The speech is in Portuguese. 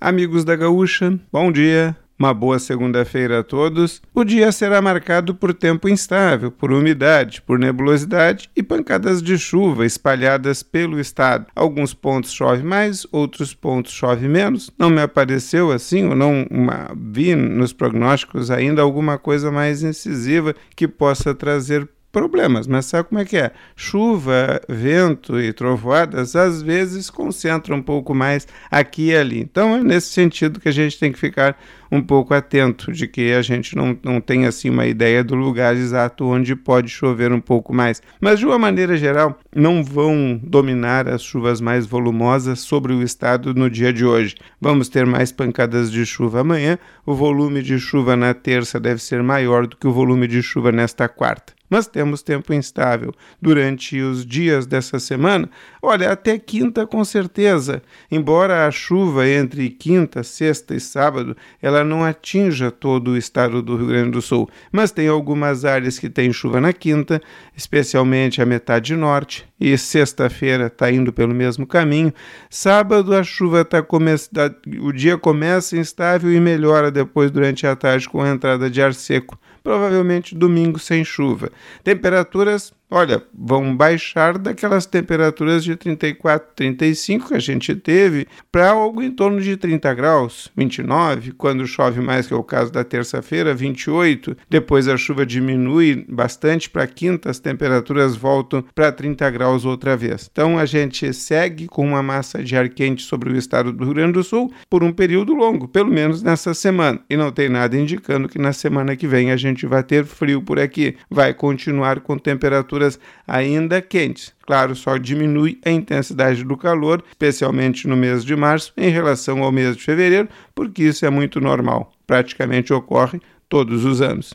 Amigos da Gaúcha, bom dia. Uma boa segunda-feira a todos. O dia será marcado por tempo instável, por umidade, por nebulosidade e pancadas de chuva espalhadas pelo estado. Alguns pontos chove mais, outros pontos chove menos. Não me apareceu assim, ou não uma, vi nos prognósticos ainda alguma coisa mais incisiva que possa trazer problemas, mas sabe como é que é? Chuva, vento e trovoadas às vezes concentram um pouco mais aqui e ali. Então é nesse sentido que a gente tem que ficar um pouco atento de que a gente não, não tem assim uma ideia do lugar exato onde pode chover um pouco mais. Mas de uma maneira geral, não vão dominar as chuvas mais volumosas sobre o estado no dia de hoje. Vamos ter mais pancadas de chuva amanhã. O volume de chuva na terça deve ser maior do que o volume de chuva nesta quarta mas temos tempo instável durante os dias dessa semana. Olha, até quinta com certeza. Embora a chuva entre quinta, sexta e sábado ela não atinja todo o estado do Rio Grande do Sul, mas tem algumas áreas que tem chuva na quinta, especialmente a metade norte, e sexta-feira está indo pelo mesmo caminho. Sábado a chuva está o dia começa instável e melhora depois durante a tarde com a entrada de ar seco provavelmente domingo sem chuva. Temperaturas olha, vão baixar daquelas temperaturas de 34, 35 que a gente teve para algo em torno de 30 graus, 29, quando chove mais, que é o caso da terça-feira, 28. Depois a chuva diminui bastante para quinta, as temperaturas voltam para 30 graus outra vez. Então a gente segue com uma massa de ar quente sobre o estado do Rio Grande do Sul por um período longo, pelo menos nessa semana. E não tem nada indicando que na semana que vem a gente vai ter frio por aqui. Vai continuar com temperaturas temperaturas ainda quentes. Claro, só diminui a intensidade do calor, especialmente no mês de março, em relação ao mês de fevereiro, porque isso é muito normal, praticamente ocorre todos os anos.